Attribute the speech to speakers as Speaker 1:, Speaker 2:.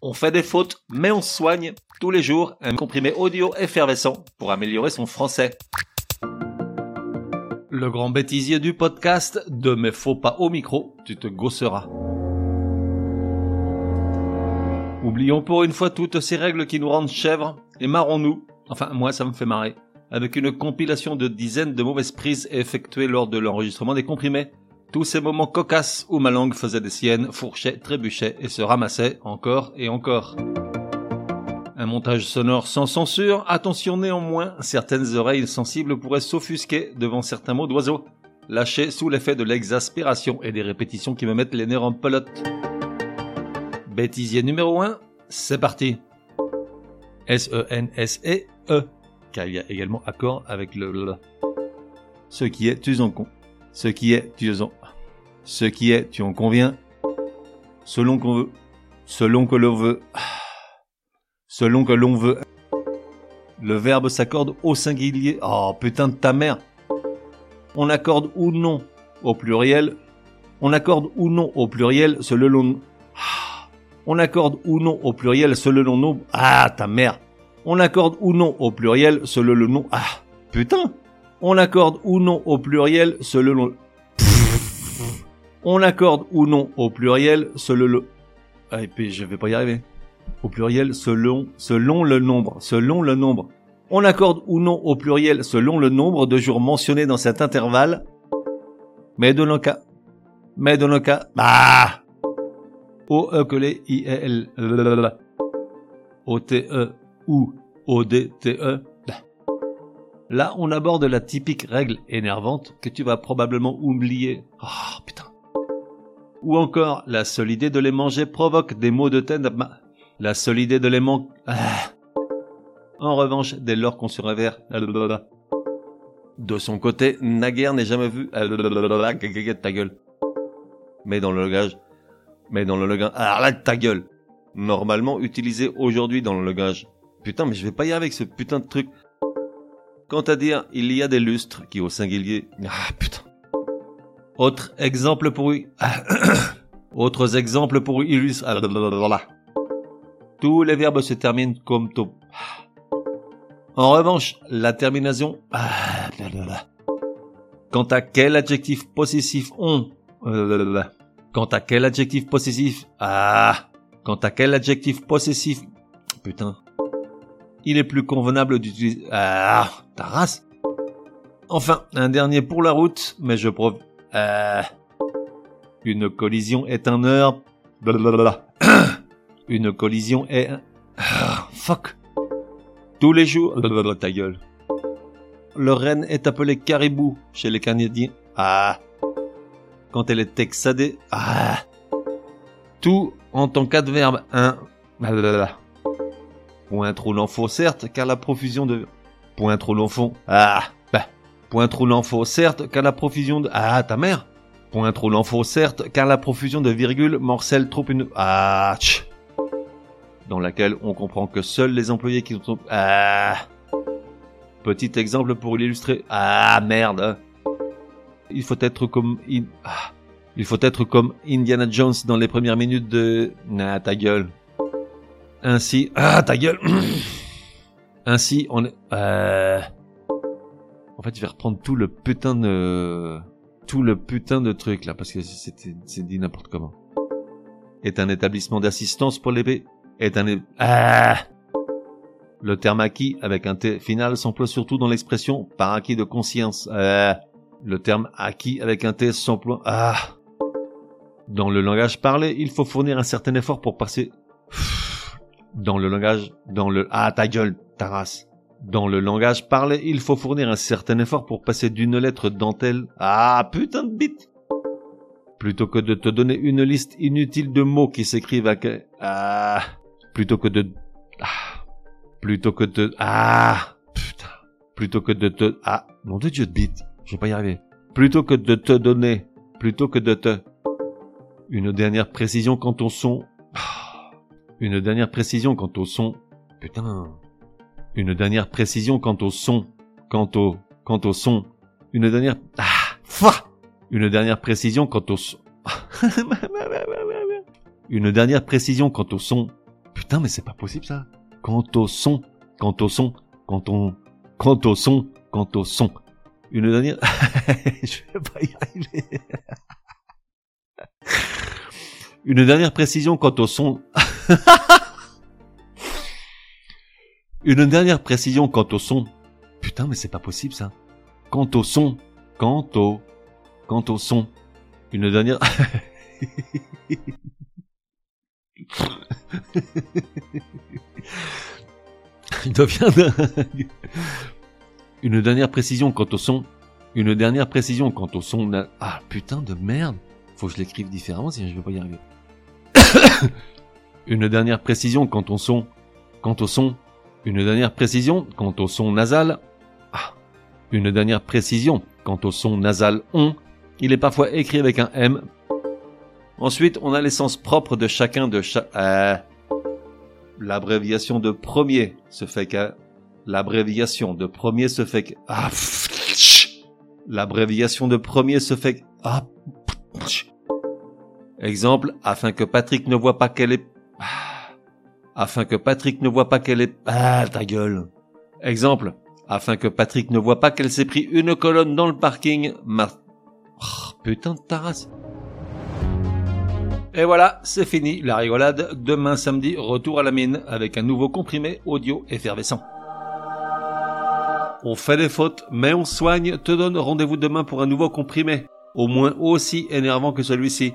Speaker 1: On fait des fautes, mais on soigne tous les jours un comprimé audio effervescent pour améliorer son français. Le grand bêtisier du podcast de mes faux pas au micro, tu te gosseras. Oublions pour une fois toutes ces règles qui nous rendent chèvres et marrons-nous, enfin moi ça me fait marrer, avec une compilation de dizaines de mauvaises prises effectuées lors de l'enregistrement des comprimés. Tous ces moments cocasses où ma langue faisait des siennes, fourchait, trébuchait et se ramassait encore et encore. Un montage sonore sans censure, attention néanmoins, certaines oreilles sensibles pourraient s'offusquer devant certains mots d'oiseaux, lâchés sous l'effet de l'exaspération et des répétitions qui me mettent les nerfs en pelote. Bêtisier numéro 1, c'est parti. S-E-N-S-E-E, car il y a également accord avec le l. Ce qui est, en con. Ce qui est, tu en. Ce qui est, tu en conviens. Selon qu'on veut. Selon que l'on veut. Selon que l'on veut. Le verbe s'accorde au singulier. Oh putain de ta mère. On accorde ou non au pluriel. On accorde ou non au pluriel selon on accorde ou non au pluriel selon le nom. Ah, ta mère. On accorde ou non au pluriel selon le nom. Ah, putain. On accorde ou non au pluriel selon le... On accorde ou non au pluriel selon le... Ah, et puis je vais pas y arriver. Au pluriel selon, selon le nombre, selon le nombre. On accorde ou non au pluriel selon le nombre de jours mentionnés dans cet intervalle. Mais dans le cas, mais dans le cas, bah, o e les i e l o t e ou o d t e Là, on aborde la typique règle énervante que tu vas probablement oublier. Oh putain. Ou encore, la seule idée de les manger provoque des maux de tête. La seule idée de les manger. En revanche, dès lors qu'on se révère. De son côté, naguère n'est jamais vu. Ta gueule. Mais dans le langage, mais dans le langage. Alors là, ta gueule. Normalement utilisé aujourd'hui dans le langage. Putain, mais je vais pas y aller avec ce putain de truc. Quant à dire, il y a des lustres qui au singulier. Ah putain. Autre exemple pour Autres exemples pour illustrer. Tous les verbes se terminent comme to. En revanche, la terminaison. Quant à quel adjectif possessif on. Quant à quel adjectif possessif Ah Quant à quel adjectif possessif Putain. Il est plus convenable d'utiliser... Ah Ta race Enfin, un dernier pour la route, mais je prouve... Euh... Une collision est un heure... Une collision est un... Ah, fuck Tous les jours... Ta gueule. Le renne est appelé caribou chez les Canadiens. Ah quand elle est exadée. Ah. Tout en tant qu'adverbe. Un. Point trop l'enfant, certes, car la profusion de. Point trop l'enfant. Ah. Bah. Point trop l'enfant, certes, car la profusion de. Ah, ta mère. Point trop l'enfant, certes, car la profusion de virgules morcelle trop une. Ah. Tch. Dans laquelle on comprend que seuls les employés qui sont. Ah. Petit exemple pour l'illustrer. Ah, merde. Il faut être comme ah. il faut être comme Indiana Jones dans les premières minutes de ah ta gueule. Ainsi ah ta gueule. Ainsi on est euh... en fait je vais reprendre tout le putain de tout le putain de truc là parce que c'était c'est dit n'importe comment. Est un établissement d'assistance pour les. Est un ah le terme acquis avec un T final s'emploie surtout dans l'expression par acquis de conscience. Euh, le terme acquis avec un T s'emploie. Ah. Dans le langage parlé, il faut fournir un certain effort pour passer. Dans le langage, dans le ah ta gueule, ta race. Dans le langage parlé, il faut fournir un certain effort pour passer d'une lettre dentelle. Ah putain de bite. Plutôt que de te donner une liste inutile de mots qui s'écrivent avec ah plutôt que de ah plutôt que de ah putain plutôt que de te ah mon dieu de bite je vais pas y arriver. Plutôt que de te donner, plutôt que de te... Une dernière précision quant au son. Une dernière précision quant au son. Putain. Une dernière précision quant au son. Quant au... Quant au son. Une dernière... Ah. Une dernière précision quant au son. Une dernière précision quant au son. putain, mais c'est pas possible ça. Quant au son, quant au son, quand on, quant au son, quant au son. Une dernière, je vais pas y arriver. Une dernière précision quant au son. Une dernière précision quant au son. Putain, mais c'est pas possible ça. Quant au son, quant au, quant au son. Une dernière. Il devient Une dernière précision quant au son. Une dernière précision quant au son. Ah putain de merde. Faut que je l'écrive différemment sinon je vais pas y arriver. Une dernière précision quant au son. Au son. Une dernière précision au son nasal. Ah. Une dernière précision quant au son nasal on. Il est parfois écrit avec un M. Ensuite, on a l'essence propre de chacun de chaque... Euh, l'abréviation de premier se fait que... L'abréviation de premier se fait que... Ah, L'abréviation de premier se fait que... Ah, Exemple, afin que Patrick ne voit pas qu'elle est... Afin que Patrick ne voit pas qu'elle est... Ah, ta gueule. Exemple, afin que Patrick ne voit pas qu'elle s'est pris une colonne dans le parking, ma... Oh, putain de taras. Et voilà, c'est fini la rigolade. Demain samedi, retour à la mine avec un nouveau comprimé audio effervescent. On fait des fautes, mais on soigne. Te donne rendez-vous demain pour un nouveau comprimé, au moins aussi énervant que celui-ci.